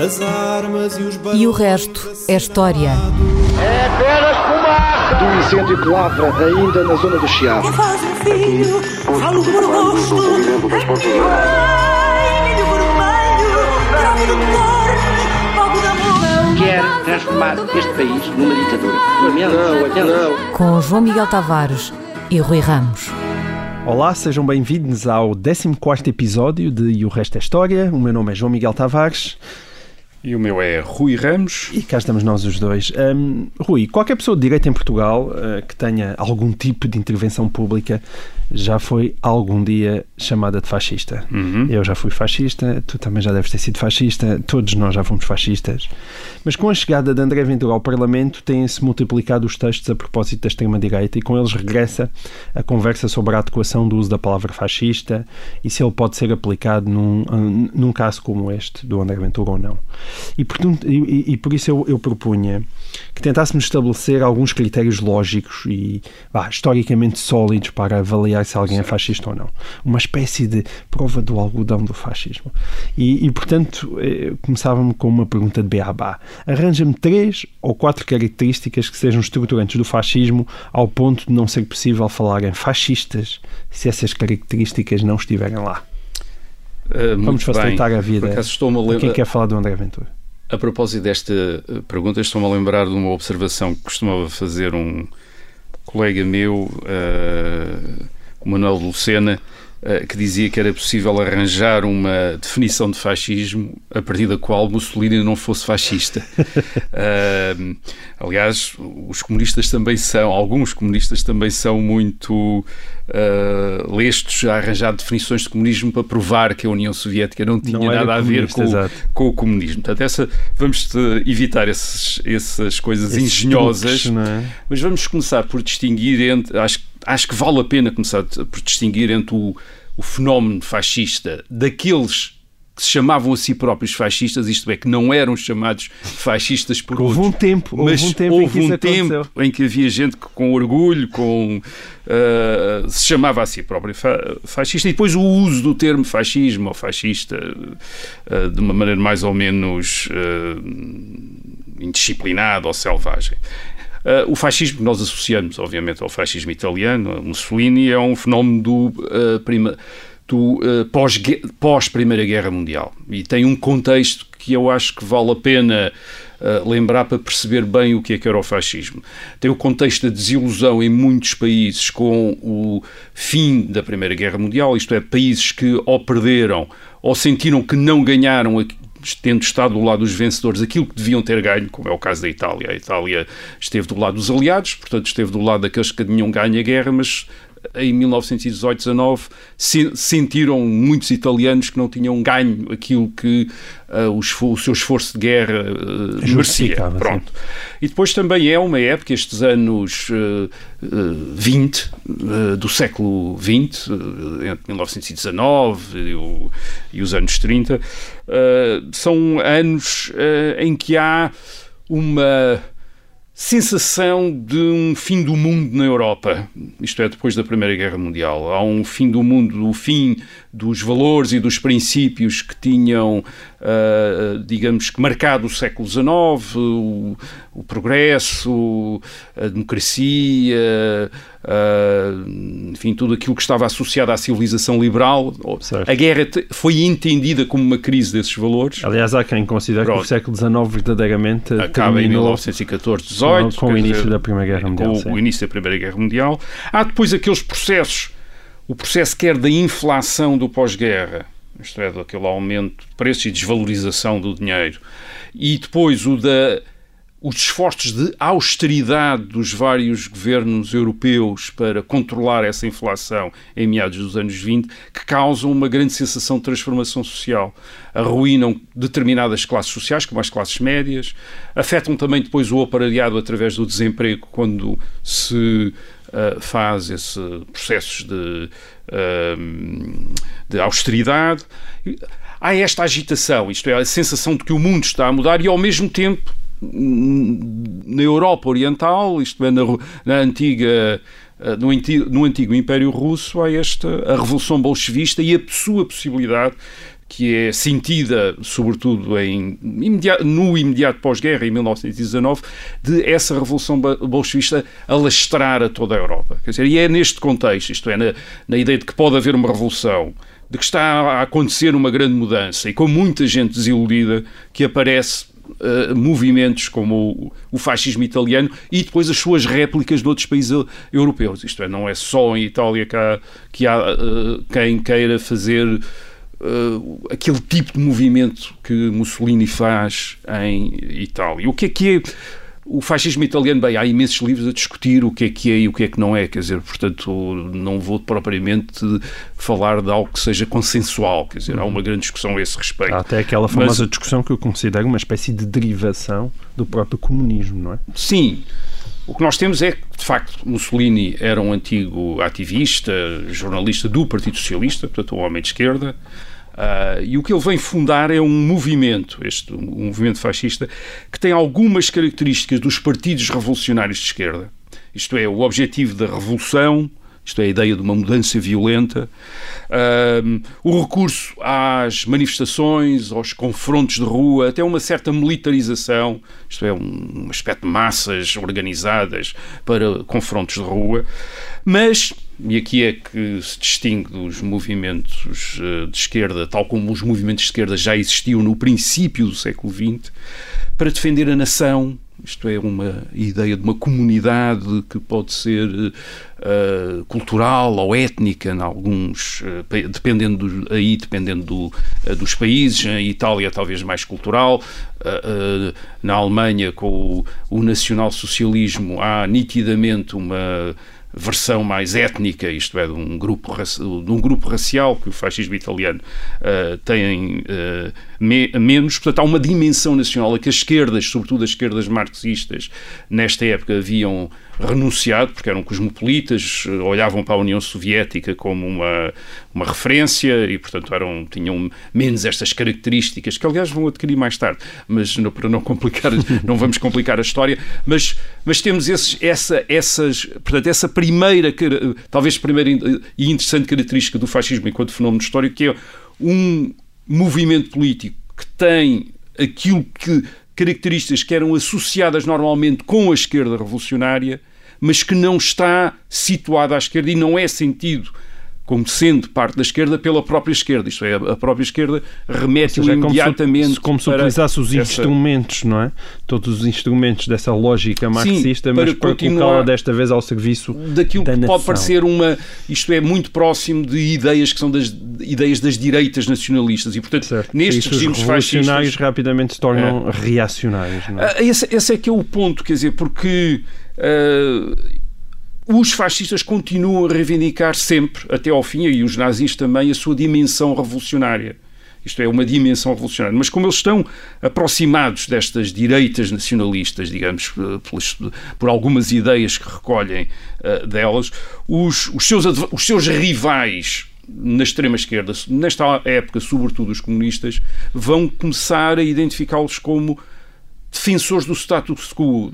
As armas e os E o resto é história. É apenas fumaça! Do incêndio que lavra ainda na zona do Chiado. Que faz um filho, falo fogo de amor. quer transformar este país numa ditadura. Não, lamento. não. Com João Miguel Tavares e Rui Ramos. Olá, sejam bem-vindos ao 14 episódio de E o Resto é História. O meu nome é João Miguel Tavares E o meu é Rui Ramos. e cá estamos nós os dois. Hum, Rui, qualquer pessoa de direito em Portugal eh, que tenha algum tipo de intervenção pública já foi algum dia chamada de fascista. Uhum. Eu já fui fascista, tu também já deves ter sido fascista, todos nós já fomos fascistas. Mas com a chegada de André Ventura ao Parlamento têm-se multiplicado os textos a propósito da extrema-direita e com eles regressa a conversa sobre a adequação do uso da palavra fascista e se ele pode ser aplicado num, num caso como este, do André Ventura ou não. E, portanto, e, e- por isso eu, eu propunha que tentássemos estabelecer alguns critérios lógicos e vá, historicamente sólidos para avaliar se alguém é fascista ou não. Uma espécie de prova do algodão do fascismo. E, e, portanto, eh, começávamos com uma pergunta de beabá. Arranja-me três ou quatro características que sejam estruturantes do fascismo ao ponto de não ser possível falar em fascistas se essas características não estiverem lá. Uh, Vamos facilitar bem. a vida Por acaso estou-me a a quem quer falar do André Ventura. A propósito desta uh, pergunta, estou-me a lembrar de uma observação que costumava fazer um colega meu, uh, o Manuel Lucena, que dizia que era possível arranjar uma definição de fascismo a partir da qual Mussolini não fosse fascista. Uh, aliás, os comunistas também são, alguns comunistas também são muito uh, lestos a arranjar definições de comunismo para provar que a União Soviética não tinha Não nada a ver com, com o comunismo. Portanto, essa, vamos eh, evitar esses, essas coisas Esses engenhosas, truques, é? mas vamos começar por distinguir entre. Acho, acho que vale a pena começar por distinguir entre o, o fenómeno fascista daqueles que se chamavam a si próprios fascistas, isto é, que não eram chamados fascistas por Houve um outros. tempo, houve mas um tempo em houve que isso um tempo em que havia gente que com orgulho, com uh, se chamava a si próprio fa- fascista e depois o uso do termo fascismo ou fascista uh, de uma maneira mais ou menos uh, indisciplinada ou selvagem. Uh, o fascismo que nós associamos, obviamente, ao fascismo italiano, Mussolini, é um fenómeno do, uh, do uh, pós- pós-Primeira Guerra Mundial e tem um contexto que eu acho que vale a pena uh, lembrar para perceber bem o que é que era o fascismo. Tem o contexto da desilusão em muitos países com o fim da Primeira Guerra Mundial, isto é, países que ou perderam ou sentiram que não ganharam tendo estado do lado dos vencedores aquilo que deviam ter ganho, como é o caso da Itália. A Itália esteve do lado dos aliados, portanto esteve do lado daqueles que tinham ganho a guerra, mas em 1918-19 se- sentiram muitos italianos que não tinham ganho aquilo que ah, o, seu esforço de guerra ah, merecia. Pronto. E depois também é uma época, estes anos ah, ah, 20 ah, do século XX, ah, entre 1919 e, o- e os anos 30, ah, são anos em que há uma sensação de um fim do mundo na Europa, isto é, depois da Primeira Guerra Mundial. Há um fim do mundo, o fim dos valores e dos princípios que tinham, ah, digamos que, marcado o século XIX, o, o progresso, a democracia, ah, enfim, tudo aquilo que estava associado à civilização liberal. Certo. A guerra foi entendida como uma crise desses valores. Aliás, há quem considere que Pronto. o século XIX verdadeiramente acaba em terminou 1914, 18 com o início dizer, da Primeira Guerra Mundial, Com sim. o início da Primeira Guerra Mundial. Há depois aqueles processos, o processo quer da inflação do pós-guerra, isto é, daquele aumento de preços e desvalorização do dinheiro, e depois o da os esforços de austeridade dos vários governos europeus para controlar essa inflação em meados dos anos 20, que causam uma grande sensação de transformação social. Arruinam determinadas classes sociais, como as classes médias, afetam também depois o operariado através do desemprego, quando se uh, faz esse processos de, uh, de austeridade. Há esta agitação, isto é, a sensação de que o mundo está a mudar e, ao mesmo tempo, na Europa Oriental, isto é, na, na antiga no, antigo, no antigo Império Russo, há esta a Revolução Bolchevista e a sua possibilidade que é sentida, sobretudo em, no imediato pós-guerra, em 1919, de essa revolução bolchevista alastrar a toda a Europa. Quer dizer, e é neste contexto, isto é, na, na ideia de que pode haver uma revolução, de que está a acontecer uma grande mudança e com muita gente desiludida, que aparece Uh, movimentos como o, o, fascismo italiano e depois as suas réplicas de outros países europeus. Isto é, não é só em Itália que há, que há uh, quem queira fazer uh, aquele tipo de movimento que Mussolini faz em Itália. O que é que é o fascismo italiano, bem, há imensos livros a discutir o que é que é e o que é que não é, quer dizer, portanto, não vou propriamente falar de algo que seja consensual, quer dizer, há uma grande discussão a esse respeito. Há até aquela famosa Mas, discussão que eu considero uma espécie de derivação do próprio comunismo, não é? Sim. O que nós temos é que, de facto, Mussolini era um antigo ativista, jornalista do Partido Socialista, portanto, um homem de esquerda, Uh, e o que ele vem fundar é um movimento, este um movimento fascista, que tem algumas características dos partidos revolucionários de esquerda. Isto é, o objetivo da revolução, isto é, a ideia de uma mudança violenta, o recurso às manifestações, aos confrontos de rua, até uma certa militarização, isto é, um, aspecto de massas organizadas para confrontos de rua, mas e aqui é que se distingue dos movimentos eh, de esquerda, tal como os movimentos de esquerda já existiam no princípio do século XX, para defender a nação, isto é, uma ideia de uma comunidade que pode ser uh, cultural ou étnica, em alguns, uh, dependendo do, aí dependendo do, uh, dos países. Em Itália, talvez mais cultural. na Alemanha, com o, o nacionalsocialismo, há nitidamente uma versão mais étnica, isto é, de um grupo, de um grupo racial que o fascismo italiano uh, tem uh, me, menos. Portanto, há uma dimensão nacional a que as esquerdas, sobretudo as esquerdas marxistas, nesta época haviam renunciado, porque eram cosmopolitas, olhavam para a União Soviética como uma, uma referência e, portanto, eram, tinham menos estas características, que aliás vão adquirir mais tarde, mas não, para não complicar, não vamos complicar a história, mas, mas temos esses, essa, essas, portanto, essa primeira, talvez primeira e interessante característica do fascismo enquanto fenómeno histórico, que é um movimento político que tem aquilo que características que eram associadas normalmente com a esquerda revolucionária, mas que não está situada à esquerda e não é sentido como sendo parte da esquerda pela própria esquerda. Isto é, a própria esquerda remete-o é imediatamente. Como se, como se utilizasse os essa... instrumentos, não é? Todos os instrumentos dessa lógica marxista, Sim, para mas para colocá-la desta vez ao serviço daquilo da que nação. pode parecer uma. Isto é muito próximo de ideias que são das ideias das direitas nacionalistas. E, portanto, certo. nestes Isso, regimes os revolucionários fascistas. rapidamente se tornam é. reacionários. Não é? Ah, esse, esse, é que é o ponto, quer dizer, porque. Uh, os fascistas continuam a reivindicar sempre, até ao fim, e os nazis também, a sua dimensão revolucionária. Isto é, uma dimensão revolucionária. Mas como eles estão aproximados destas direitas nacionalistas, digamos, por algumas ideias que recolhem uh, delas, os, os, seus, os seus rivais na extrema-esquerda, nesta época, sobretudo os comunistas, vão começar a identificá-los como defensores do status quo,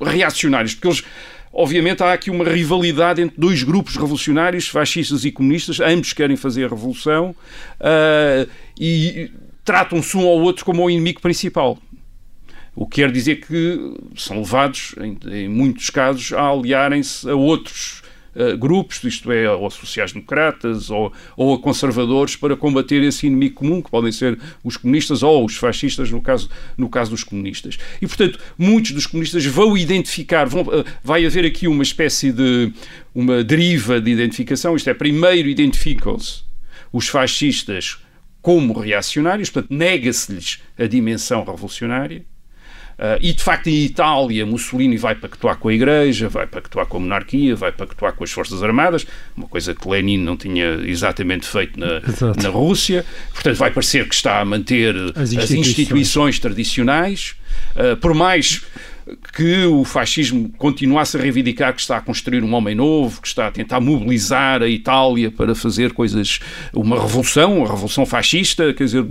reacionários, porque eles Obviamente há aqui uma rivalidade entre dois grupos revolucionários, fascistas e comunistas, ambos querem fazer a revolução uh, e tratam-se um ao outro como o inimigo principal. O que quer dizer que são levados, em, em muitos casos, a aliarem-se a outros uh, grupos, isto é, ou sociais-democratas ou, ou a conservadores, para combater esse inimigo comum, que podem ser os comunistas ou os fascistas, no caso, no caso dos comunistas. E, portanto, muitos dos comunistas vão identificar, vão, uh, vai haver aqui uma espécie de uma deriva de identificação, isto é, primeiro identificam-se os fascistas como reacionários, portanto, nega-se-lhes a dimensão revolucionária, Uh, e de facto em Itália Mussolini vai pactuar com a Igreja, vai pactuar com a monarquia, vai pactuar com as Forças Armadas, uma coisa que Lenin não tinha exatamente feito na, na Rússia. Portanto, vai parecer que está a manter as instituições, as instituições. tradicionais, uh, por mais que o fascismo continuasse a reivindicar que está a construir um homem novo, que está a tentar mobilizar a Itália para fazer coisas, uma revolução, uma revolução fascista, quer dizer,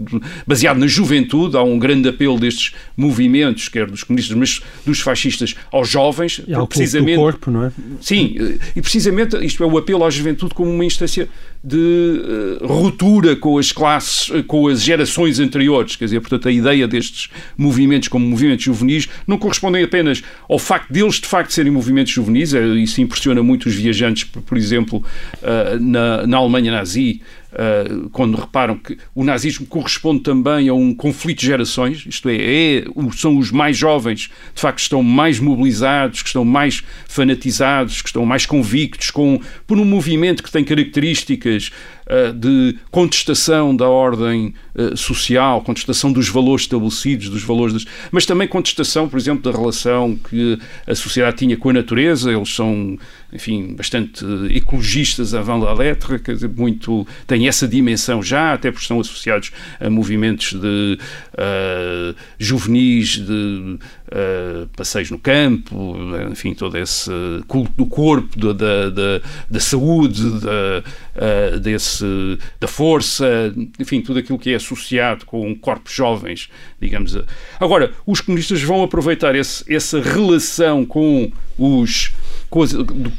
baseado na juventude. Há um grande apelo destes movimentos, quer dos comunistas, mas dos fascistas, aos jovens, E ao precisamente. corpo, não é? Sim, e precisamente isto é o apelo à juventude como uma instância de eh, ruptura com as classes, eh, com as gerações anteriores. Quer dizer, portanto, a ideia destes movimentos como movimentos juvenis não correspondem apenas ao facto deles de facto serem movimentos juvenis, eh, isso impressiona muito os viajantes, por, exemplo, eh, na, na Alemanha nazi, Uh, quando reparam que o nazismo corresponde também a um conflito de gerações, isto é, é, são os mais jovens, de facto, que estão mais mobilizados, que estão mais fanatizados, que estão mais convictos com, por um movimento que tem características de contestação da ordem uh, social, contestação dos valores estabelecidos, dos valores, das, mas também contestação, por exemplo, da relação que a sociedade tinha com a natureza. Eles são, enfim, bastante ecologistas avant la lettre, quer dizer, muito têm essa dimensão já, até porque estão associados a movimentos de uh, juvenis, de uh, passeios no campo, enfim, todo esse culto do corpo, da, da, da, da saúde, da, uh, desse, da força, enfim, tudo aquilo que é associado com corpos jovens, digamos. Agora, os comunistas vão aproveitar esse, essa relação com os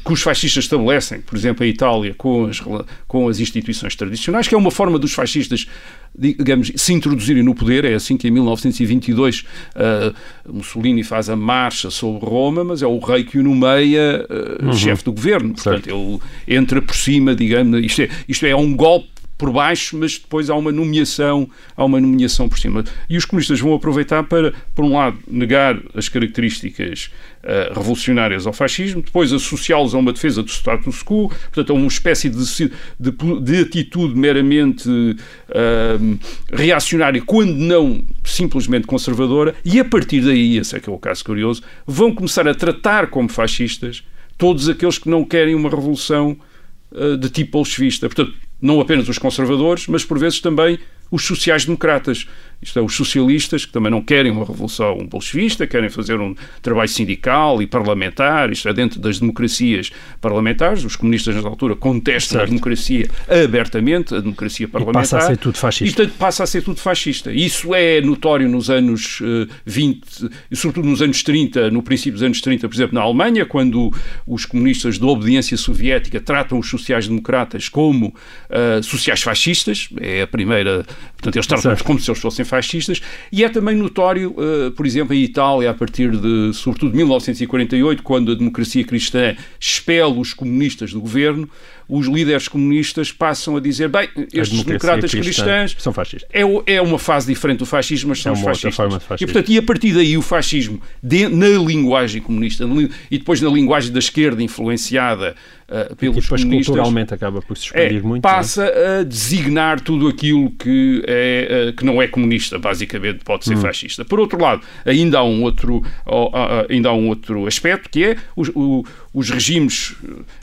que os fascistas estabelecem, por exemplo, a Itália, com as, com as instituições tradicionais, que é uma forma dos fascistas, digamos, se introduzirem no poder. É assim que em 1922 uh, Mussolini faz a marcha sobre Roma, mas é o rei que o nomeia uh, uhum. chefe do governo. Portanto, certo. ele entra por cima, digamos, isto é, isto é um golpe por baixo, mas depois há uma nomeação, há uma nomeação por cima. E os comunistas vão aproveitar para, por um lado, negar as características uh, revolucionárias ao fascismo, depois associá-los a uma defesa do status quo, portanto, a uma espécie de, de, de atitude meramente uh, reacionária, quando não simplesmente conservadora, e a partir daí, esse é que é o caso curioso, vão começar a tratar como fascistas todos aqueles que não querem uma revolução uh, de tipo bolchevista. Portanto, não apenas os conservadores, mas por vezes também os sociais-democratas, isto é, os socialistas, que também não querem uma revolução bolchevista, querem fazer um trabalho sindical e parlamentar, isto é, dentro das democracias parlamentares. Os comunistas, na altura, contestam certo. a democracia abertamente, a democracia parlamentar. E passa a ser tudo fascista. E, portanto, passa a ser tudo fascista. Isso é notório nos anos uh, 20, e sobretudo nos anos 30, no princípio dos anos 30, por exemplo, na Alemanha, quando os comunistas da obediência soviética tratam os sociais-democratas como uh, sociais-fascistas, é a primeira Portanto, eles tratam como se eles fossem fascistas. E é também notório, uh, por exemplo, em Itália, a partir de, sobretudo, de 1948, quando a democracia cristã expela os comunistas do governo, os líderes comunistas passam a dizer: bem, estes democratas cristãs são fascistas. É, é uma fase diferente do fascismo, mas são é os fascistas. E, portanto, e a partir daí o fascismo, de, na linguagem comunista e depois na linguagem da esquerda influenciada uh, pelos e depois comunistas, culturalmente acaba por se expandir é, muito. Passa é? a designar tudo aquilo que, é, uh, que não é comunista, basicamente pode ser hum. fascista. Por outro lado, ainda há um outro, uh, ainda há um outro aspecto que é o, o os regimes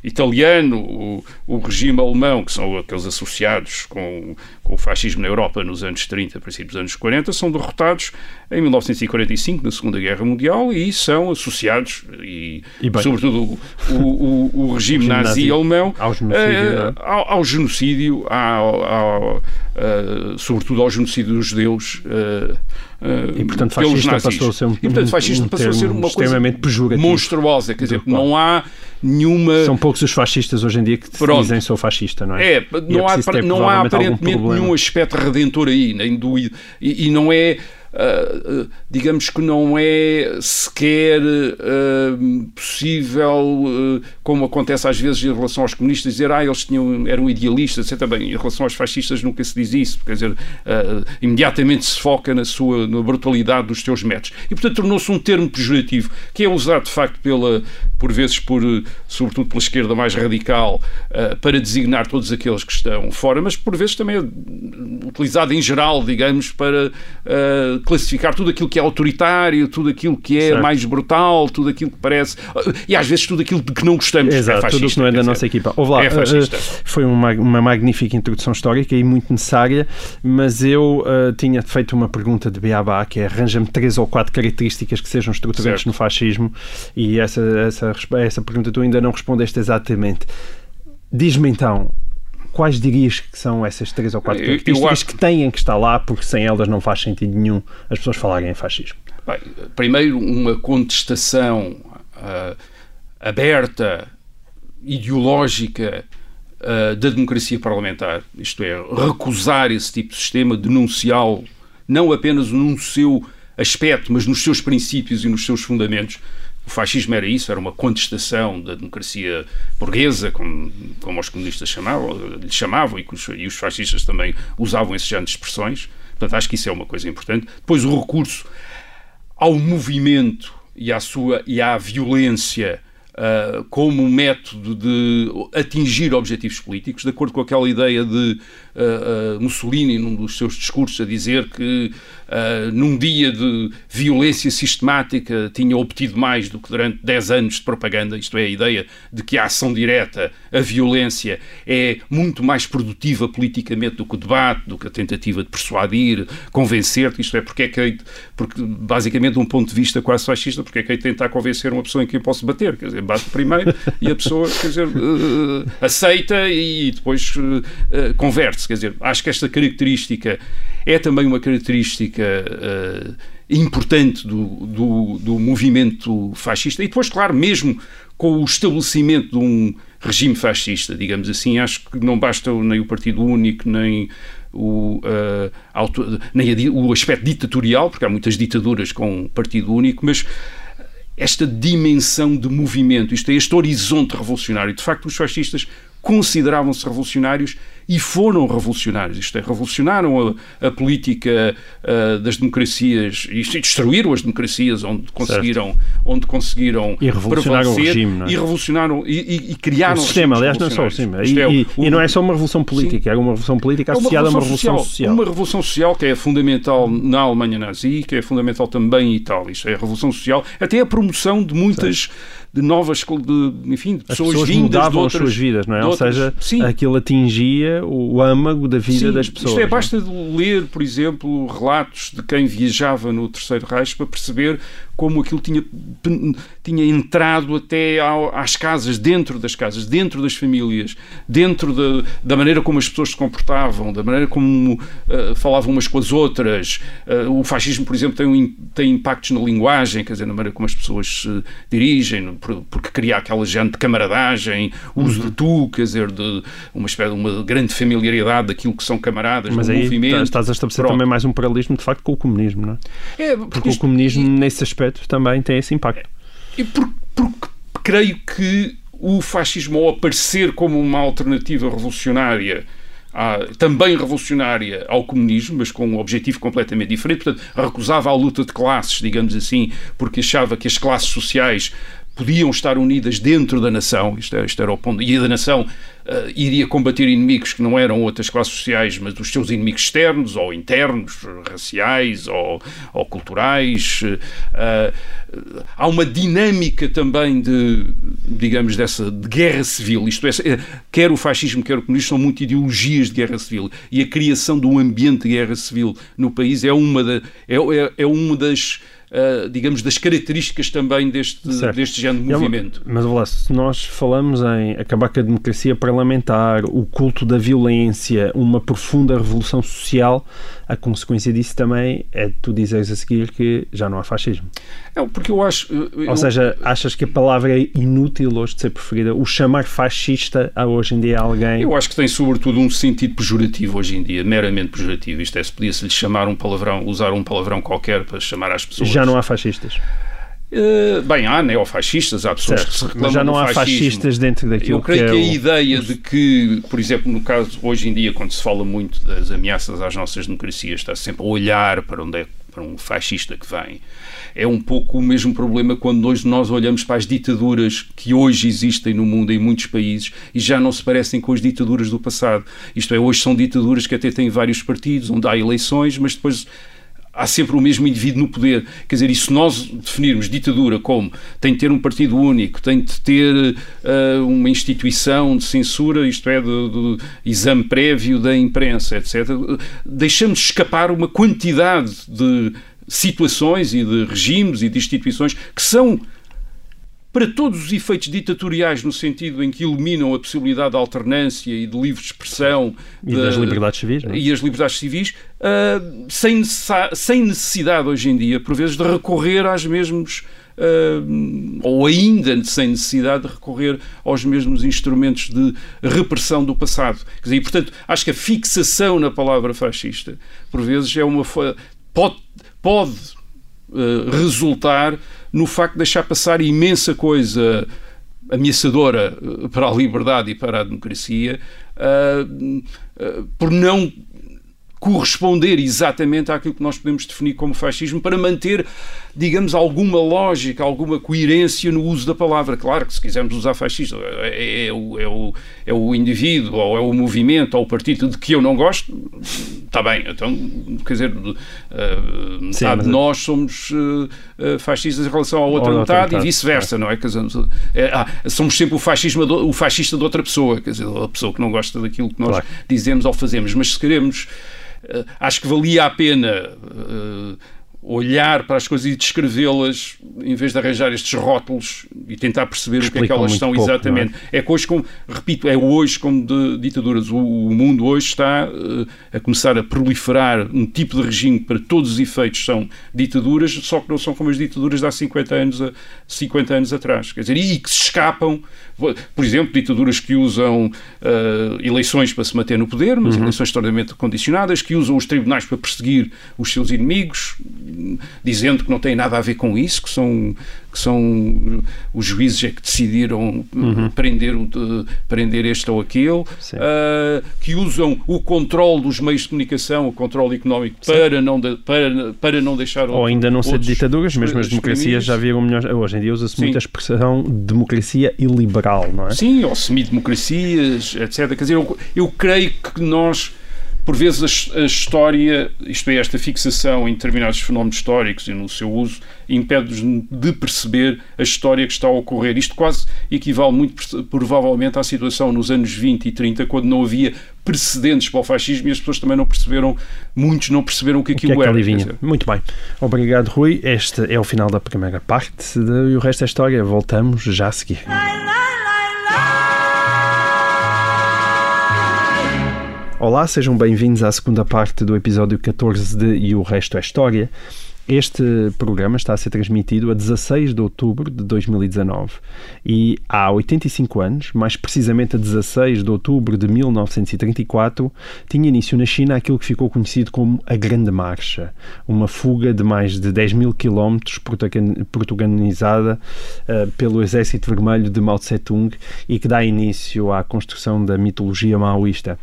italiano, o, o, regime alemão, que são aqueles associados com, o fascismo na Europa nos anos 30, princípios dos anos 40, são derrotados em 1945, na Segunda Guerra Mundial, e são associados, e, e sobretudo o, o, o regime, nazi, alemão, ao genocídio, uh, ao, ao, genocídio ao, ao, uh, sobretudo ao genocídio dos judeus. Uh, e portanto fascista passou a ser um, e, portanto, fascista um passou a ser uma coisa pejorativo. monstruosa, quer dizer, não há nenhuma. São poucos os fascistas hoje em dia que dizem sou fascista, não é? É, não, é há, não há aparentemente nenhum aspecto redentor aí, nem do, e, e não é. Uh, uh, digamos que não é sequer uh, possível, como acontece às vezes em relação aos comunistas, dizer ah, eles tinham, eram idealistas, etc. Bem, em relação aos fascistas nunca se diz isso, quer dizer, imediatamente se foca na sua na brutalidade dos seus métodos. E, portanto, tornou-se um termo pejorativo, que é usado, de facto, pela, por vezes, por, sobretudo pela esquerda mais radical, para designar todos aqueles que estão fora, mas por vezes também é utilizado em geral, digamos, para classificar tudo aquilo que é autoritário, tudo aquilo que é Certo. mais brutal, tudo aquilo que parece. E às vezes tudo aquilo de que não gostamos. Exato, é fascista, tudo o que não é da nossa equipa. Ouve lá, é fascista. eh, foi uma, uma magnífica introdução histórica e muito necessária, mas eu eh, tinha feito uma pergunta de Beabá, que é arranja-me três ou quatro características que sejam estruturantes Certo. no fascismo, e essa, essa, essa pergunta tu ainda não respondeste exatamente. Diz-me então, quais dirias que são essas três ou quatro características que têm que estar lá, porque sem elas não faz sentido nenhum as pessoas falarem em fascismo? Bem, primeiro, uma contestação ah, aberta, ideológica ah, da democracia parlamentar, isto é, recusar esse tipo de sistema, denunciá-lo, não apenas num seu aspecto, mas nos seus princípios e nos seus fundamentos. O fascismo era isso, era uma contestação da democracia burguesa, como, como os comunistas chamavam, lhe chamavam, e, os, e os fascistas também usavam esse género de expressões. Portanto, acho que isso é uma coisa importante. Depois, o recurso ao movimento e à sua e à violência ah, como método de atingir objetivos políticos, de acordo com aquela ideia de ah, ah, Mussolini, num dos seus discursos, a dizer que ah, num dia de violência sistemática tinha obtido mais do que durante 10 anos de propaganda, isto é, a ideia de que a ação direta, a violência, é muito mais produtiva politicamente do que o debate, do que a tentativa de persuadir, convencer, isto é, porque é que porque basicamente de um ponto de vista quase fascista, porque é que de tentar convencer uma pessoa em quem eu posso bater, quer dizer, bate primeiro e a pessoa, quer dizer, aceita e depois eh, quer dizer, acho que esta característica é também uma característica eh, importante do, do, do movimento fascista e depois, claro, mesmo com o estabelecimento de um regime fascista, digamos assim, acho que não basta nem o Partido Único, nem o, eh, auto- nem a o aspecto ditatorial, porque há muitas ditaduras com partido único, mas esta dimensão de movimento, isto é, este horizonte revolucionário. De facto, os fascistas consideravam-se revolucionários e foram revolucionários. Isto é, revolucionaram a, a política ah, das democracias e destruíram as democracias onde conseguiram, onde conseguiram E revolucionaram o regime, não é? e revolucionaram e, e- e criaram O sistema, aliás, não é só o sistema. E, é, e- o- e não é só uma revolução política, é uma revolução política é associada a uma revolução revolução social. Uma revolução social que é fundamental na Alemanha nazi, que é fundamental também em Itália. Isto é a revolução social, até a promoção de muitas de novas, de, enfim, de As pessoas, pessoas vindas mudavam de outras, as suas vidas, não é? Ou seja, sim, aquilo atingia o âmago da vida Sim, das pessoas. Isto é, não basta de ler, por exemplo, relatos de quem viajava no Terceiro Reich para perceber como aquilo tinha, tinha entrado até ao- às casas, dentro das casas, dentro das famílias, dentro da, da maneira como as pessoas se comportavam, da maneira como ah, falavam umas com as outras. Ah, o fascismo, por exemplo, tem, um, tem impactos na linguagem, quer dizer, na maneira como as pessoas se dirigem, porque cria aquela gente de camaradagem, uso Uhum. de tu, quer dizer, de uma, espécie, uma grande familiaridade daquilo que são camaradas, Mas aí movimento. estás a estabelecer Pronto. também mais um paralelismo, de facto, com o comunismo, não é? É, Porque isto- o comunismo, nesse aspecto, também tem esse impacto. E por- porque creio que o fascismo, ao aparecer como uma alternativa revolucionária, à- também revolucionária ao comunismo, mas com um objetivo completamente diferente, portanto, recusava a luta de classes, digamos assim, porque achava que as classes sociais podiam estar unidas dentro da nação, isto era, isto era o ponto, e a nação ah, iria combater inimigos que não eram outras classes sociais, mas os seus inimigos externos ou internos, raciais ou, ou culturais. Ah, há uma dinâmica também de, digamos, dessa de guerra civil. Isto é, quer o fascismo, quer o comunismo, são muito ideologias de guerra civil. E a criação de um ambiente de guerra civil no país é uma, da, é, é, é uma das. Ah, digamos, das características também deste, Certo. deste género de É movimento. Mas olha lá, se nós falamos em acabar com a democracia parlamentar, o culto da violência, uma profunda revolução social, a consequência disso também é tu dizeres a seguir que já não há fascismo. É, porque eu acho. eu- Ou seja, achas que a palavra é inútil hoje de ser preferida? O chamar fascista a hoje em dia a alguém. Eu acho que tem sobretudo um sentido pejorativo hoje em dia, meramente pejorativo. Isto é, se podia-se lhe chamar um palavrão, usar um palavrão qualquer para chamar às pessoas. Já não há fascistas. Eh, bem, há neofascistas, há pessoas que se Certo. reclamam Mas já não há fascistas dentro daquilo Eu creio que que, é a o- ideia de que, por exemplo, no caso, hoje em dia, quando se fala muito das ameaças às nossas democracias, está sempre a olhar para onde é para um fascista que vem. É um pouco o mesmo problema quando hoje nós olhamos para as ditaduras que hoje existem no mundo, em muitos países, e já não se parecem com as ditaduras do passado. Isto é, hoje são ditaduras que até têm vários partidos, onde há eleições, mas depois há sempre o mesmo indivíduo no poder. Quer dizer, e se nós definirmos ditadura como tem de ter um partido único, tem de ter uh, uma instituição de censura, isto é, do exame prévio da imprensa, etc., deixamos escapar uma quantidade de situações e de regimes e de instituições que são para todos os efeitos ditatoriais, no sentido em que eliminam a possibilidade de alternância e de livre expressão e das liberdades civis, é? e as liberdades civis, uh, sem, sem necessidade hoje em dia, por vezes, de recorrer às mesmos Uh, ou ainda sem necessidade de recorrer aos mesmos instrumentos de repressão do passado. Quer dizer, e, portanto, acho que a fixação na palavra fascista, por vezes, é uma pode, pode uh, resultar no facto de deixar passar imensa coisa ameaçadora eh, para a liberdade e para a democracia, uh, uh, por não corresponder exatamente àquilo que nós podemos definir como fascismo para manter, digamos, alguma lógica, alguma coerência no uso da palavra. Claro que se quisermos usar fascista é, é, o, é, o, é o indivíduo, ou é o movimento, ou o partido de que eu não gosto, está bem. Então, quer dizer, uh, metade de nós somos uh, fascistas em relação à outra, metade, e vice-versa, é. não é? Quer dizer, é, ah, somos sempre o, fascismo, o fascista de outra pessoa, quer dizer, a pessoa que não gosta daquilo que nós claro. dizemos ou fazemos. Mas se queremos acho que valia a pena uh, olhar para as coisas e descrevê-las em vez de arranjar estes rótulos e tentar perceber Explicam o que é que elas são pouco, exatamente. É? é? que hoje, como, repito, é hoje como de ditaduras. O, o mundo hoje está uh, a começar a proliferar um tipo de regime que para todos os efeitos são ditaduras, só que não são como as ditaduras de há 50 anos, a, 50 anos atrás. Quer dizer, e que se escapam por exemplo, ditaduras que usam uh, eleições para se manter no poder, mas uhum. eleições extraordinariamente condicionadas, que usam os tribunais para perseguir os seus inimigos, dizendo que não tem nada a ver com isso, que são que são os juízes é que decidiram uhum. prender, prender este ou aquele, uh, que usam o controle dos meios de comunicação, o controle económico, para não, de, para, para não deixar. Ou ainda não ser ditaduras, mesmo as democracias já viram melhor. Hoje em dia usa-se muita expressão democracia iliberal, não é? Sim, ou semidemocracias, etc. Quer dizer, eu, eu creio que nós por vezes a, a, história, isto é, esta fixação em determinados fenómenos históricos e no seu uso, impede-nos de perceber a história que está a ocorrer. Isto quase equivale muito provavelmente à situação nos anos 20 e 30, quando não havia precedentes para o fascismo e as pessoas também não perceberam, muitos não perceberam o que aquilo o que é que era. Vinha. Muito bem. Obrigado, Rui. Este é o final da primeira parte e o resto é história. Voltamos já a seguir. Olá, sejam bem-vindos à segunda parte do episódio 14 de E o Resto é História. Este programa está a ser transmitido a 16 de outubro de 2019 e há 85 anos, mais precisamente a 16 de outubro de 1934, tinha início na China aquilo que ficou conhecido como a Grande Marcha, uma fuga de mais de 10 mil quilómetros protagonizada uh, pelo Exército Vermelho de Mao Tse-tung e que dá início à construção da mitologia maoísta.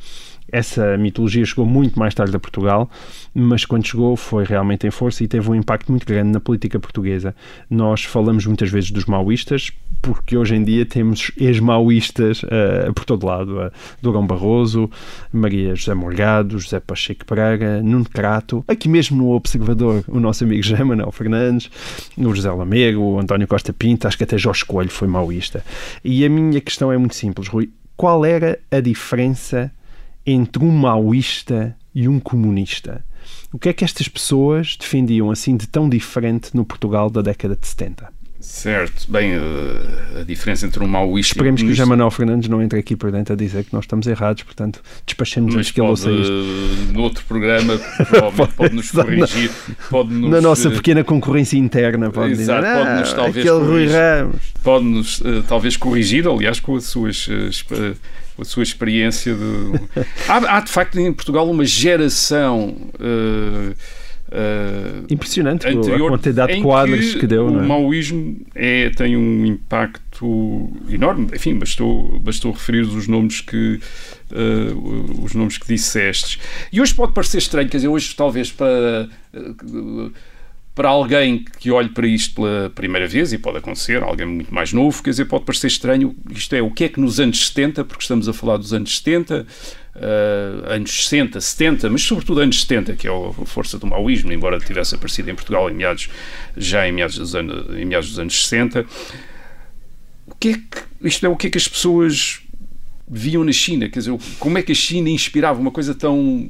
Essa mitologia chegou muito mais tarde a Portugal, mas quando chegou foi realmente em força e teve um impacto muito grande na política portuguesa. Nós falamos muitas vezes dos maoístas, porque hoje em dia temos ex-maoístas uh, por todo lado. Uh, Durão Barroso, Maria José Morgado, José Pacheco Braga, Nuno Crato, aqui mesmo no Observador, o nosso amigo José Manuel Fernandes, o José Lamego, o António Costa Pinto, acho que até Jorge Coelho foi maoísta. E a minha questão é muito simples, Rui. Qual era a diferença entre um maoísta e um comunista. O que é que estas pessoas defendiam assim de tão diferente no Portugal da década de 70? Certo, bem, eh, a diferença entre um maoísta Esperemos e um que o José Manuel Fernandes não entre aqui por dentro a dizer que nós estamos errados, portanto, despachemos antes que ele ouça isto. No outro programa, provavelmente pode nos corrigir. Pode -nos, Na nossa pequena concorrência interna, pode exato, dizer, pode -nos, ah, talvez aquele corrigir, Rui Ramos. Pode-nos uh, talvez corrigir, aliás, com as suas. Uh, a sua experiência de. há, há, de facto em Portugal uma geração. Uh, uh, Impressionante anterior, a quantidade de quadros que, que deu. O é? maoísmo é, tem um impacto enorme. Enfim, bastou, bastou referir os nomes que. Uh, os nomes que dissestes. E hoje pode parecer estranho, quer dizer, hoje talvez para para alguém que olhe para isto pela primeira vez, e pode acontecer, alguém muito mais novo, quer dizer, pode parecer estranho, isto é, o que é que nos anos 70, porque estamos a falar dos anos 70, uh, anos 60, 70, mas sobretudo anos 70, que é a força do maoísmo, embora tivesse aparecido em Portugal em meados, já em meados dos anos, em meados dos anos 60. O que é que, isto é, o que é que as pessoas viam na China? Quer dizer, como é que a China inspirava uma coisa tão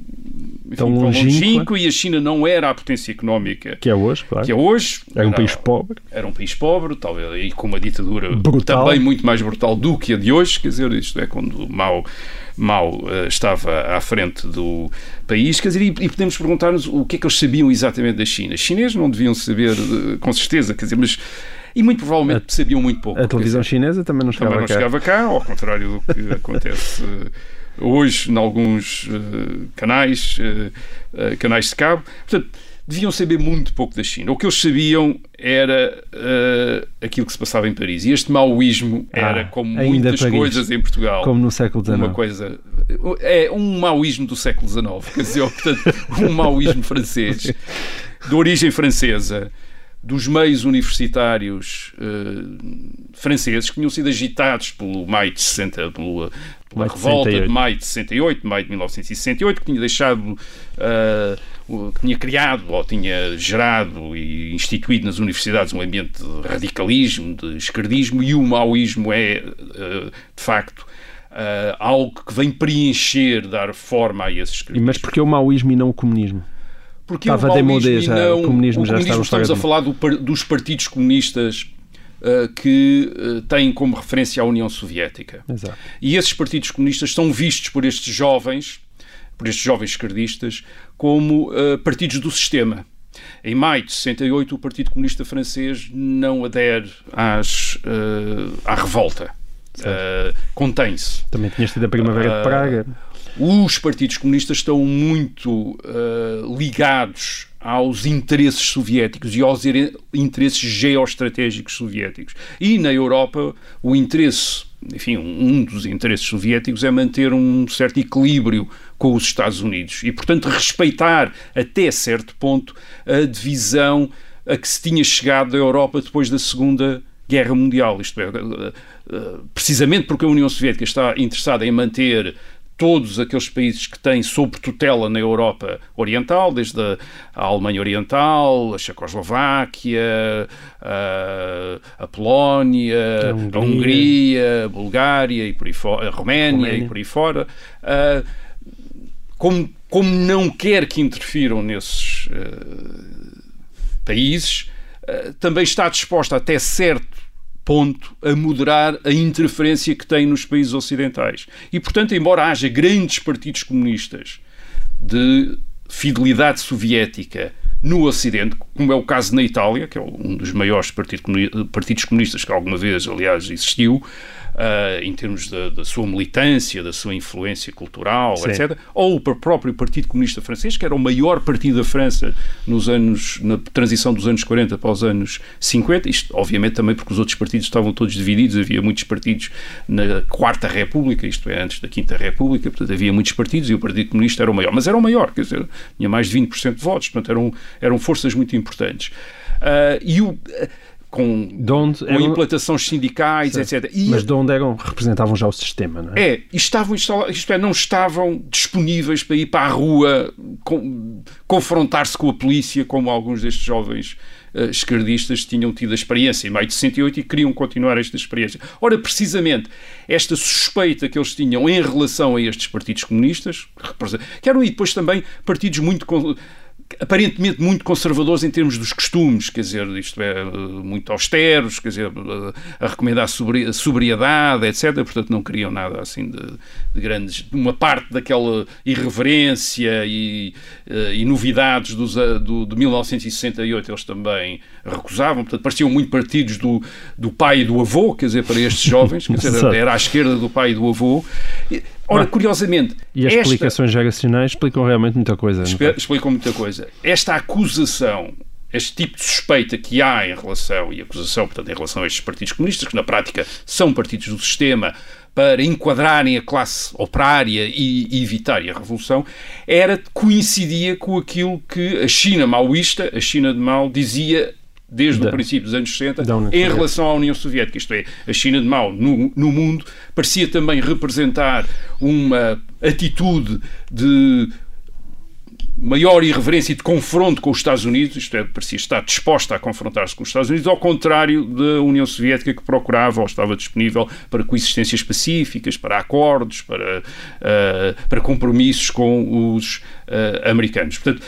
enfim, Tão longínqua. e a China não era a potência económica Que é hoje, claro. que é hoje. Era um país pobre. Era um país pobre, talvez, e com uma ditadura Brutal. também muito mais brutal do que a de hoje, quer dizer, isto é quando Mao, Mao eh, estava à frente do país, quer dizer, e, e podemos perguntar-nos o que é que eles sabiam exatamente da China. Os chineses não deviam saber eh, com certeza, quer dizer, mas e muito provavelmente sabiam muito pouco. A televisão chinesa também não chegava também não cá. chegava cá, ao contrário do que acontece eh, hoje em alguns eh, canais, eh, eh, canais de cabo. Portanto, deviam saber muito pouco da China. O que eles sabiam era aquilo que se passava em Paris. E este maoísmo era, Ah, como ainda muitas Paris. coisas em Portugal, Como no século XIX. uma coisa. É um maoísmo do século XIX, quer dizer, portanto, um maoísmo francês, de origem francesa, dos meios universitários eh, franceses que tinham sido agitados pelo maio de 60, pelo, pela Maio revolta 68. de maio de 68, maio de 1968, que tinha deixado, o- que tinha criado ou tinha gerado e instituído nas universidades um ambiente de radicalismo, de esquerdismo, e o maoísmo é, eh, de facto, algo que vem preencher, dar forma a esse E esquerdismo. Mas porque o maoísmo e não o comunismo? Porque Estava o de maoísmo modé e já, não- o comunismo já estava estamos a falar do dos partidos comunistas uh, que uh, têm como referência a União Soviética. Exato. E esses partidos comunistas são vistos por estes jovens, por estes jovens esquerdistas, como uh, partidos do sistema. Em maio de 68, o Partido Comunista Francês não adere às, uh, à revolta. Uh, Contém-se. Também tinhas tido a Primavera Ah, de Praga. Os partidos comunistas estão muito eh, ligados aos interesses soviéticos e aos interesses geoestratégicos soviéticos. E na Europa, o interesse, enfim, um dos interesses soviéticos é manter um certo equilíbrio com os Estados Unidos e, portanto, respeitar até certo ponto a divisão a que se tinha chegado da Europa depois da Segunda Guerra Mundial. Isto é, eh, eh, precisamente porque a União Soviética está interessada em manter todos aqueles países que têm sob tutela na Europa Oriental, desde a, Alemanha Oriental, a Checoslováquia, a, a Polónia, A Hungria. a Hungria, a Bulgária e por aí fora, a Roménia, Roménia. e por aí fora. ah, como, como não quer que interfiram nesses ah, países, ah, também está disposta até certo ponto a moderar a interferência que tem nos países ocidentais. E, portanto, embora haja grandes partidos comunistas de fidelidade soviética no Ocidente, como é o caso na Itália, que é um dos maiores partidos comunistas que alguma vez, aliás, existiu, ah, em termos da, da sua militância, da sua influência cultural, Sim. etc. Ou o próprio Partido Comunista Francês, que era o maior partido da França nos anos, na transição dos anos 40 para os anos 50. Isto, obviamente, também porque os outros partidos estavam todos divididos, havia muitos partidos na Quarta República, isto é, antes da Quinta República, portanto, havia muitos partidos e o Partido Comunista era o maior. Mas era o maior, quer dizer, tinha mais de 20% de votos, portanto, eram, eram forças muito importantes. Ah, e o. com, De onde com eram- implantações sindicais, etc. E Mas de onde eram, representavam já o sistema, não é? é, estavam isto é, não estavam disponíveis para ir para a rua com- confrontar-se com a polícia, como alguns destes jovens eh, esquerdistas tinham tido a experiência em maio de 68 e queriam continuar esta experiência. Ora, precisamente, esta suspeita que eles tinham em relação a estes partidos comunistas, que eram e depois também partidos muito con- aparentemente muito conservadores em termos dos costumes, quer dizer, isto é, muito austeros, quer dizer, a recomendar sobri- sobriedade, etc. Portanto, não queriam nada assim de, de grandes. Uma parte daquela irreverência e, eh, e novidades dos, do, de 1968 eles também recusavam. Portanto, pareciam muito partidos do, do pai e do avô, quer dizer, para estes jovens, quer dizer, era à esquerda do pai e do avô. Ora, curiosamente, E as esta- explicações geracionais explicam realmente muita coisa. é? Explicam muita coisa. Esta acusação, este tipo de suspeita que há em relação, e acusação, portanto, em relação a estes partidos comunistas, que na prática são partidos do sistema, para enquadrarem a classe operária e, e evitarem a revolução, era coincidia com aquilo que a China maoísta, a China de Mao, dizia desde Da- o princípio dos anos 60 da União em relação à União Soviética. Isto é, a China de Mao no, no mundo parecia também representar uma atitude de maior irreverência e de confronto com os Estados Unidos, isto é, parecia estar disposta a confrontar-se com os Estados Unidos, ao contrário da União Soviética que procurava ou estava disponível para coexistências pacíficas, para acordos, para, eh, para compromissos com os eh, americanos. Portanto,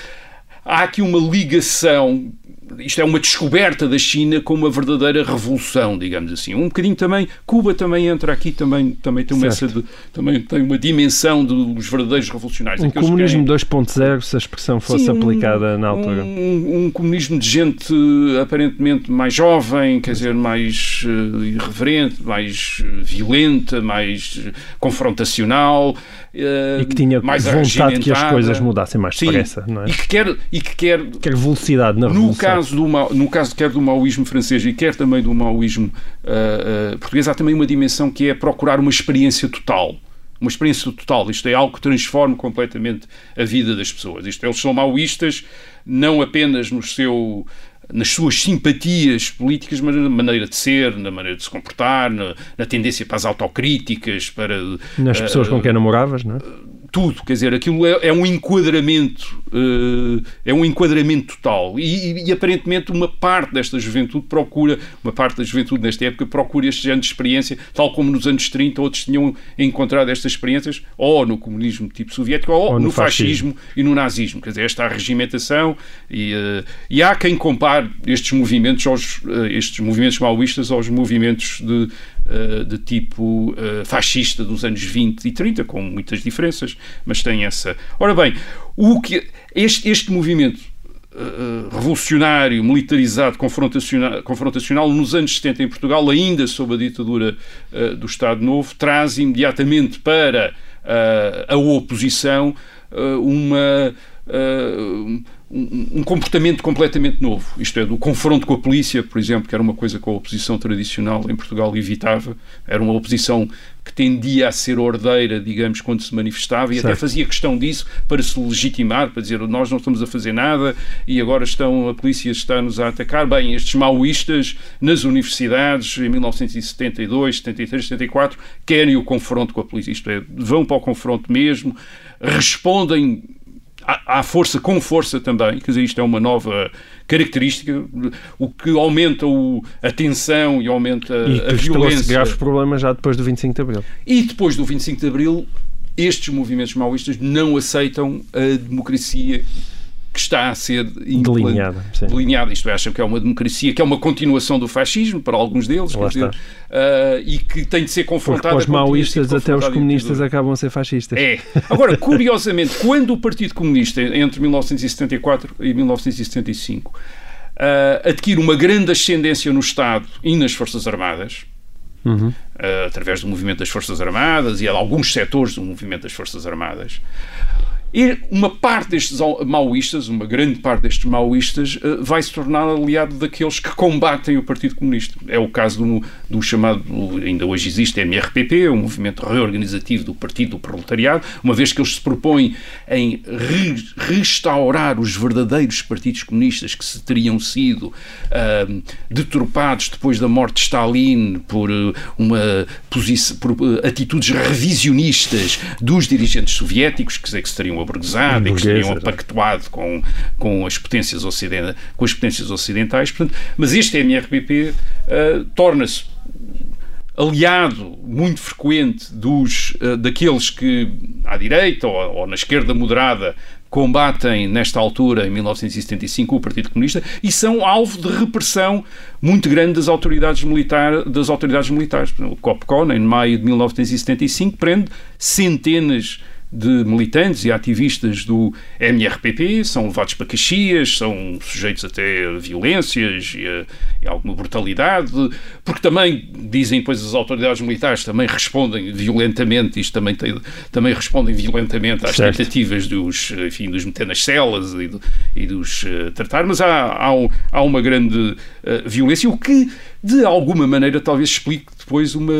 há aqui uma ligação. Isto é uma descoberta da China como uma verdadeira revolução, digamos assim. Um bocadinho também, Cuba também entra aqui, também, também, tem, uma, essa de- também tem uma dimensão dos verdadeiros revolucionários. Um comunismo querem- 2.0, se a expressão fosse Sim, aplicada na altura. Um, um comunismo de gente aparentemente mais jovem, quer dizer, mais eh, irreverente, mais eh, violenta, mais eh, confrontacional. eh, E que tinha mais vontade que as coisas mudassem mais Sim, depressa, não é? E que quer, e que quer Quer velocidade na revolução. Caso, do, no caso quer do maoísmo francês e quer também do maoísmo ah, ah, português, há também uma dimensão que é procurar uma experiência total. Uma experiência total. Isto é algo que transforma completamente a vida das pessoas. Isto é, eles são maoístas não apenas no seu nas suas simpatias políticas, mas na maneira de ser, na maneira de se comportar, na, na tendência para as autocríticas, para Nas pessoas ah, com quem namorava, não é? Tudo, quer dizer, aquilo é, é um enquadramento, eh, é um enquadramento total. E, e- aparentemente uma parte desta juventude procura, uma parte da juventude nesta época procura este género de experiência, tal como nos anos 30 outros tinham encontrado estas experiências, ou no comunismo tipo soviético, ou, Ou no no fascismo. e no nazismo. Quer dizer, esta regimentação e, eh, e há quem compare estes movimentos, aos, eh, estes movimentos maoístas aos movimentos de, eh, de tipo eh, fascista dos anos 20 e 30, com muitas diferenças, mas tem essa. Ora bem, o que este, este movimento eh, revolucionário, militarizado, confrontacional, confrontacional nos anos 70 em Portugal, ainda sob a ditadura do Estado Novo, traz imediatamente para eh, a oposição eh, uma um, um comportamento completamente novo. Isto é, do confronto com a polícia, por exemplo, que era uma coisa que a oposição tradicional em Portugal evitava. Era uma oposição que tendia a ser ordeira, digamos, quando se manifestava e até Certo. fazia questão disso para se legitimar, para dizer nós não estamos a fazer nada e agora estão, a polícia está-nos a atacar. Bem, estes maoístas nas universidades em 1972, 73, 74 querem o confronto com a polícia. Isto é, vão para o confronto mesmo, respondem à força com força também, quer dizer, isto é uma nova característica, o que aumenta o, a tensão e aumenta E a violência. graves problemas já depois do 25 de Abril. E depois do 25 de Abril, estes movimentos maoístas não aceitam a democracia que está a ser Delineada, delineada. Isto é, acham que é uma democracia, que é uma continuação do fascismo, para alguns deles, dizer, ah, e que tem de ser Porque confrontada para os maoístas até os comunistas acabam a ser fascistas. É. Agora, curiosamente, quando o Partido Comunista, entre 1974 e 1975, ah, adquire uma grande ascendência no Estado e nas Forças Armadas, Uhum. ah, através do movimento das Forças Armadas e de alguns setores do movimento das Forças Armadas, e uma parte destes ao- maoístas, uma grande parte destes maoístas, eh, vai se tornar aliado daqueles que combatem o Partido Comunista. É o caso do, do chamado, ainda hoje existe, MRPP, o movimento reorganizativo do Partido do Proletariado, uma vez que eles se propõem em re- restaurar os verdadeiros partidos comunistas que se teriam sido ah, deturpados depois da morte de Stalin por eh, uma posição, por eh, atitudes revisionistas dos dirigentes soviéticos, que, que se teriam aburguesado e que é. pactuado com, com, as potências com as potências ocidentais. Portanto, mas este MRPP ah, torna-se aliado muito frequente dos, eh, daqueles que à direita ou, ou na esquerda moderada combatem nesta altura, em 1975, o Partido Comunista e são alvo de repressão muito grande das autoridades, militar, das autoridades militares. O COPCON, em maio de 1975, prende centenas de militantes e ativistas do MRPP, são levados para Caxias, são sujeitos até a violências e a, e a alguma brutalidade, porque também, dizem depois as autoridades militares, também respondem violentamente, isto também, tem, também respondem violentamente às Certo. tentativas dos, enfim, dos meter nas celas e, do- e dos eh, tratar, mas há, há, há uma grande eh, violência, o que de alguma maneira talvez explique depois uma,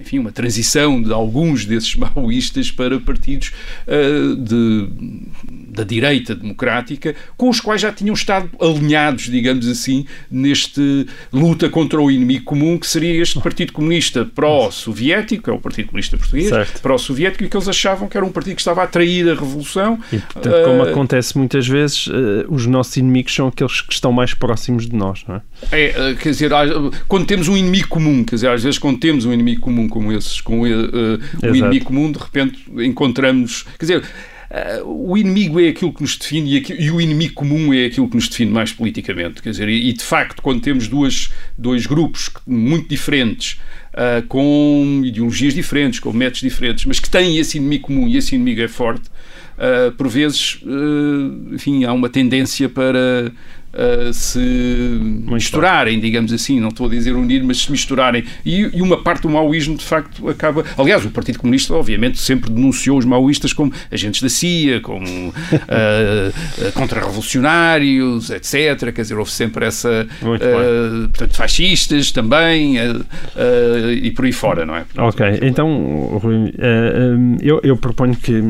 enfim, uma transição de alguns desses maoístas para partidos uh, de, da direita democrática, com os quais já tinham estado alinhados, digamos assim, neste luta contra o inimigo comum, que seria este Partido Comunista pró-soviético, é o Partido Comunista Português, pró-soviético, e que eles achavam que era um partido que estava a atrair a revolução. E, portanto, como uh, acontece muitas vezes, uh, os nossos inimigos são aqueles que estão mais próximos de nós, não é? É, quer dizer, quando temos um inimigo comum, quer dizer, às vezes quando temos um inimigo comum como esses, com uh, o inimigo comum, de repente encontramos, quer dizer, Uh, o inimigo é aquilo que nos define e, aqui, e, o inimigo comum é aquilo que nos define mais politicamente. Quer dizer, e, e de facto, quando temos duas, dois grupos muito diferentes, uh, com ideologias diferentes, com métodos diferentes, mas que têm esse inimigo comum e esse inimigo é forte, uh, por vezes, enfim, há uma tendência para uh, se misturarem, digamos assim, não estou a dizer unir, mas se misturarem. E, e, uma parte do maoísmo, de facto, acaba. Aliás, o Partido Comunista, obviamente, sempre denunciou os maoístas como agentes da CIA, como uh, contra-revolucionários, etc. Quer dizer, houve sempre essa. Uh, portanto, fascistas também, e por aí fora, não é? Portanto, ok, então, Rui, eu, eu, proponho que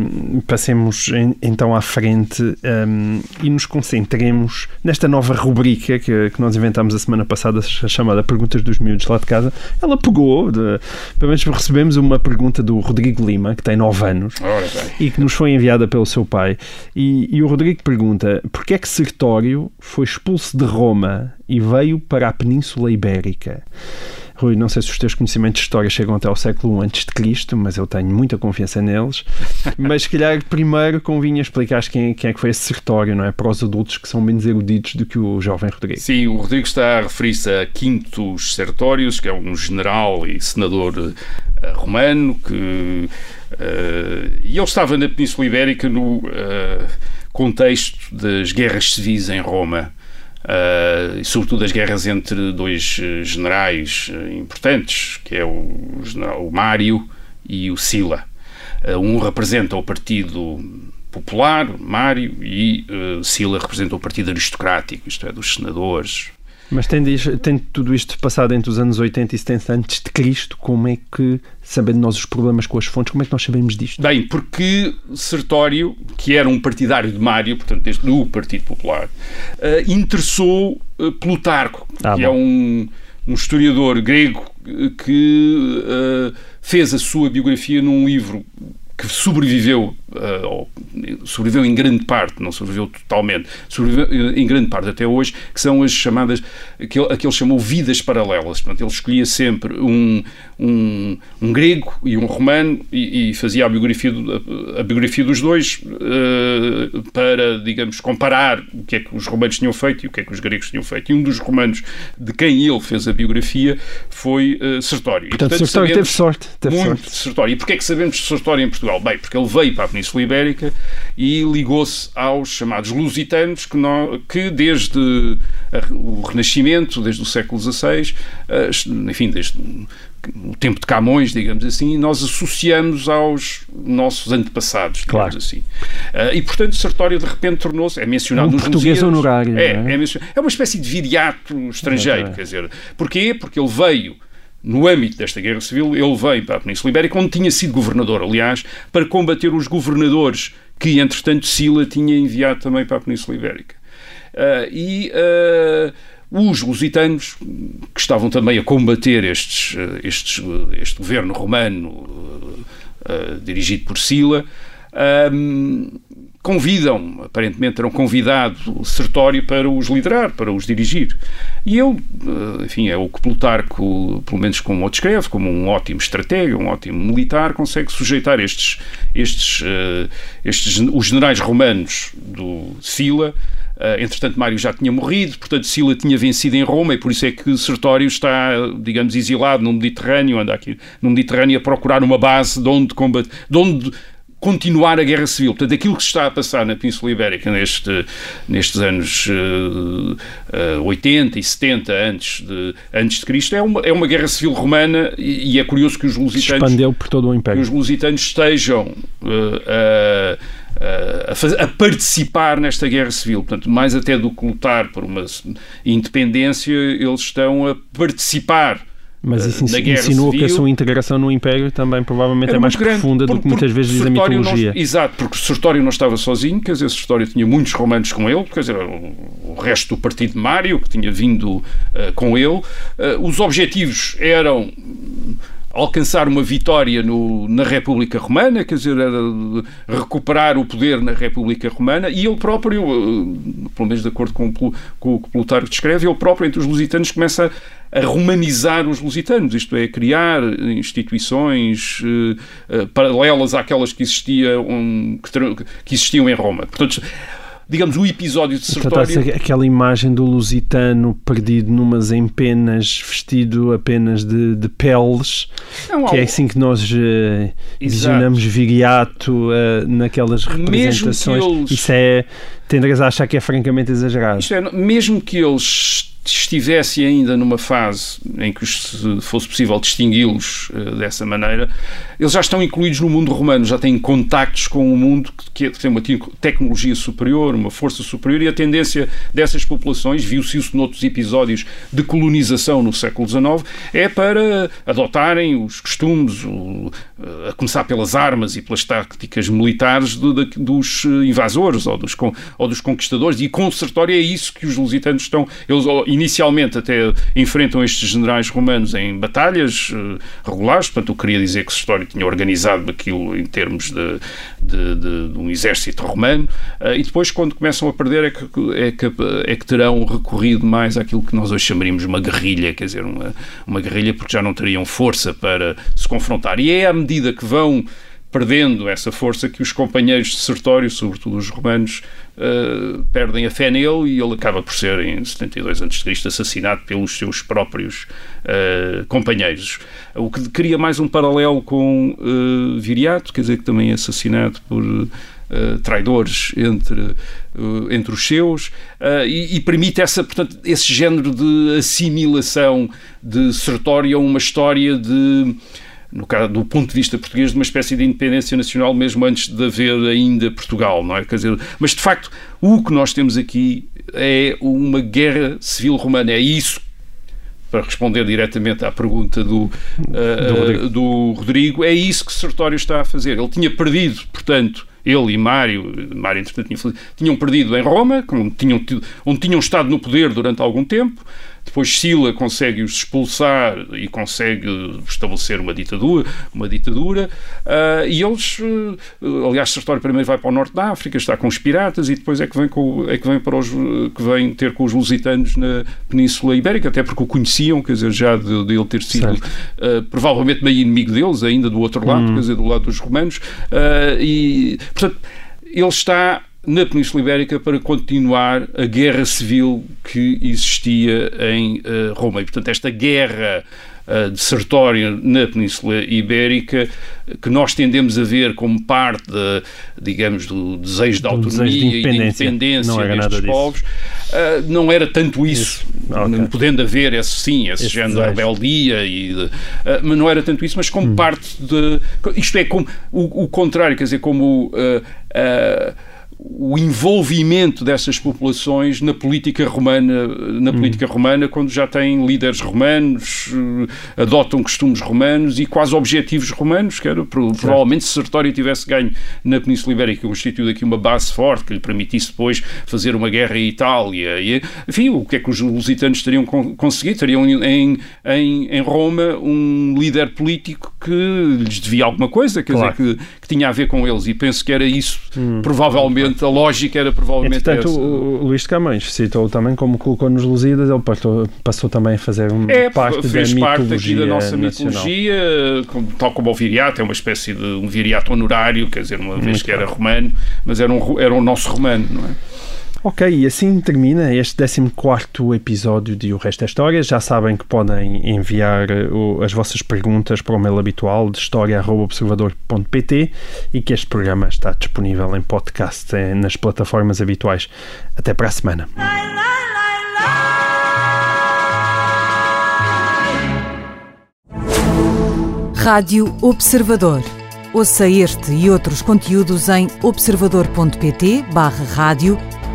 passemos em, então à frente um, e nos concentremos nesta nova rubrica que, que nós inventámos a semana passada, chamada Perguntas dos Miúdos lá de casa, ela pegou, de, pelo menos recebemos uma pergunta do Rodrigo Lima, que tem 9 anos, e que nos foi enviada pelo seu pai. E, e o Rodrigo pergunta: porquê é que Sertório foi expulso de Roma e veio para a Península Ibérica? Rui, não sei se os teus conhecimentos de história chegam até ao século I antes de Cristo, mas eu tenho muita confiança neles. mas se calhar primeiro convinha explicar quem, quem é que foi esse sertório, não é? Para os adultos que são menos eruditos do que o jovem Rodrigo. Sim, o Rodrigo está a referir-se a Quintus Sertórios, que é um general e senador uh, romano, que uh, e ele estava na Península Ibérica no uh, contexto das guerras civis em Roma uh, e sobretudo as guerras entre dois eh, generais eh, importantes, que é o, o Mário e o Sila. Uh, um representa o Partido Popular, Mário, e uh, Sila representa o Partido Aristocrático, isto é, dos senadores, mas tem, tem tudo isto passado entre os anos 80 e 70 antes de Cristo, como é que, sabendo nós os problemas com as fontes, como é que nós sabemos disto? Bem, porque Sertório, que era um partidário de Mário, portanto, desde do Partido Popular, uh, interessou uh, Plutarco, ah, que é bom. é um, um historiador grego que uh, fez a sua biografia num livro que sobreviveu, uh, sobreviveu em grande parte, não sobreviveu totalmente, sobreviveu em grande parte até hoje, que são as chamadas, aquele, aquele chamou vidas paralelas. Portanto, ele escolhia sempre um, um, um grego e um romano e, e fazia a biografia, do, a, biografia dos dois uh, para, digamos, comparar o que é que os romanos tinham feito e o que é que os gregos tinham feito. E um dos romanos de quem ele fez a biografia foi uh, Sertório. Portanto, e, portanto Sertório teve sorte. Teve muito sorte. Sertório. E porquê é que sabemos de Sertório em Portugal? Bem, porque ele veio para a Península Ibérica e ligou-se aos chamados lusitanos que, não, que desde o Renascimento, desde o século XVI, enfim, desde o tempo de Camões, digamos assim, nós associamos aos nossos antepassados, digamos claro. assim. Uh, e, portanto, Sartório, de repente, tornou-se, é mencionado um nos português museus, honorário. É, é? É, é, uma espécie de viriato estrangeiro, quer dizer. Porquê? Porque ele veio no âmbito desta guerra civil, ele veio para a Península Ibérica, onde tinha sido governador, aliás, para combater os governadores que, entretanto, Sila tinha enviado também para a Península Ibérica. Uh, e uh, os lusitanos, que estavam também a combater estes, estes, este governo romano uh, dirigido por Sila, convidam, aparentemente terão convidado Sertório para os liderar, para os dirigir. E ele, enfim, é o que Plutarco, pelo menos como o descreve, como um ótimo estratega, um ótimo militar, consegue sujeitar estes, estes, estes os generais romanos do Sila Uh, entretanto, Mário já tinha morrido, portanto, Sila tinha vencido em Roma e por isso é que Sertório está, digamos, exilado no Mediterrâneo, anda aqui no Mediterrâneo a procurar uma base de onde, combate, de onde continuar a guerra civil. Portanto, aquilo que se está a passar na Península Ibérica neste, nestes anos uh, uh, 80 e 70 antes de, antes de Cristo é uma, é uma guerra civil romana e, e é curioso que os lusitanos... Expandeu por todo o Império. Que os lusitanos estejam... Uh, a, fazer, a, participar nesta guerra civil. Portanto, mais até do que lutar por uma independência, eles estão a participar Mas eh, isso Guerra insinua que a Civil. sua integração no Império também provavelmente é mais grande, profunda do que muitas vezes diz a Sertório não- mitologia. exato, porque Sertório não estava sozinho, quer dizer, Sertório tinha muitos romanos com ele, quer dizer, o, o resto do partido de Mário, que tinha vindo eh, com ele. Eh, os objetivos eram alcançar uma vitória no- na República Romana, quer dizer, era recuperar o poder na República Romana, e ele próprio, pelo menos de acordo com, o com o que Plutarco descreve, ele próprio, entre os lusitanos, começa a romanizar os lusitanos, isto é, a criar instituições eh, paralelas àquelas que existiam, um, que, que existiam em Roma. Portanto, digamos, o episódio de Sertório... aquela imagem do lusitano perdido numas empenas, vestido apenas de, de peles, Não, que é um- assim que nós eh, visionamos Viriato eh, naquelas Mesmo que representações. eles- Isso é. Tenderás a achar que é francamente exagerado. Isto é, mesmo que eles estivessem ainda numa fase em que se fosse possível distingui-los eh, dessa maneira, eles já estão incluídos no mundo romano, já têm contactos com o mundo que, tem uma te- tecnologia superior, uma força superior, e a tendência dessas populações, viu-se isso noutros episódios de colonização no século XIX, é para adotarem os costumes, o- a começar pelas armas e pelas táticas militares dos eh, invasores ou dos, ou dos conquistadores, e com Sertório é isso que os lusitanos estão. Eles inicialmente até enfrentam estes generais romanos em batalhas eh, regulares, portanto, eu queria dizer que Sertório tinha organizado aquilo em termos de, de- de- de um exército romano, eh, e depois, quando começam a perder, é que, é, que, é que terão recorrido mais àquilo que nós hoje chamaríamos uma guerrilha, quer dizer, uma, uma guerrilha porque já não teriam força para se confrontar. E é à medida que vão perdendo essa força que os companheiros de Sertório, sobretudo os romanos, eh, perdem a fé nele e ele acaba por ser, em 72 a.C., assassinado pelos seus próprios eh, companheiros. O que cria mais um paralelo com eh, Viriato, quer dizer, que também é assassinado por eh, traidores entre, eh, entre os seus eh, e, e permite essa, portanto, esse género de assimilação de Sertório a uma história de no caso, do ponto de vista português, de uma espécie de independência nacional, mesmo antes de haver ainda Portugal, não é? Quer dizer, mas de facto, o que nós temos aqui é uma guerra civil romana. É isso para responder diretamente à pergunta do, eh, Rodrigo. do Rodrigo, é isso que Sertório está a fazer. Ele tinha perdido, portanto, ele e Mário, Mário entretanto tinha tinham perdido em Roma, onde tinham, tido- onde tinham estado no poder durante algum tempo. Depois Sila consegue-os expulsar e consegue estabelecer uma ditadura, uma ditadura ah, e eles, eh, aliás, Sertório primeiro vai para o norte da África, está com os piratas e depois é que vem, com, é que vem, para os, que vem ter com os lusitanos na Península Ibérica, até porque o conheciam, quer dizer, já de, de ele ter sido ah, provavelmente meio inimigo deles, ainda do outro lado, quer dizer, do lado dos romanos, ah, e portanto ele está na Península Ibérica para continuar a guerra civil que existia em eh, Roma. E, portanto, esta guerra eh, de Sertório na Península Ibérica, que nós tendemos a ver como parte, de, digamos, do desejo de autonomia desejo de e de independência. Não era nada destes povos, eh, não era tanto isso. Ok. Podendo haver, esse, sim, esse, Esse género de desejo. rebeldia, e de, eh, mas não era tanto isso, mas Hum. como parte de. Isto é, como o, o contrário, quer dizer, como. eh, o envolvimento dessas populações na política romana, na política romana, quando já têm líderes romanos, eh, adotam costumes romanos e quase objetivos romanos, que era pro- provavelmente se Sertório tivesse ganho na Península Ibérica, constituído aqui uma base forte que lhe permitisse depois fazer uma guerra em Itália, e, enfim, o que é que os lusitanos teriam con- conseguido? Teriam em, em, em Roma um líder político que lhes devia alguma coisa, quer Claro. dizer, que, que tinha a ver com eles, e penso que era isso, provavelmente, a lógica era provavelmente Entretanto, essa. o, o Luís de Camões citou também como colocou nos Lusíadas, ele passou, passou também a fazer um, É, parte fez da parte aqui da nossa nacional. mitologia, tal como o viriato, é uma espécie de um viriato honorário, quer dizer, uma vez Muito que era romano, mas era um, era o nosso romano, não é? Ok, e assim termina este 14 episódio de O Resto é História. Já sabem que podem enviar o- as vossas perguntas para o mail habitual de história.observador.pt e que este programa está disponível em podcast eh, nas plataformas habituais. Até para a semana. Rádio Observador. Ouça este e outros conteúdos em observador.pt/barra rádio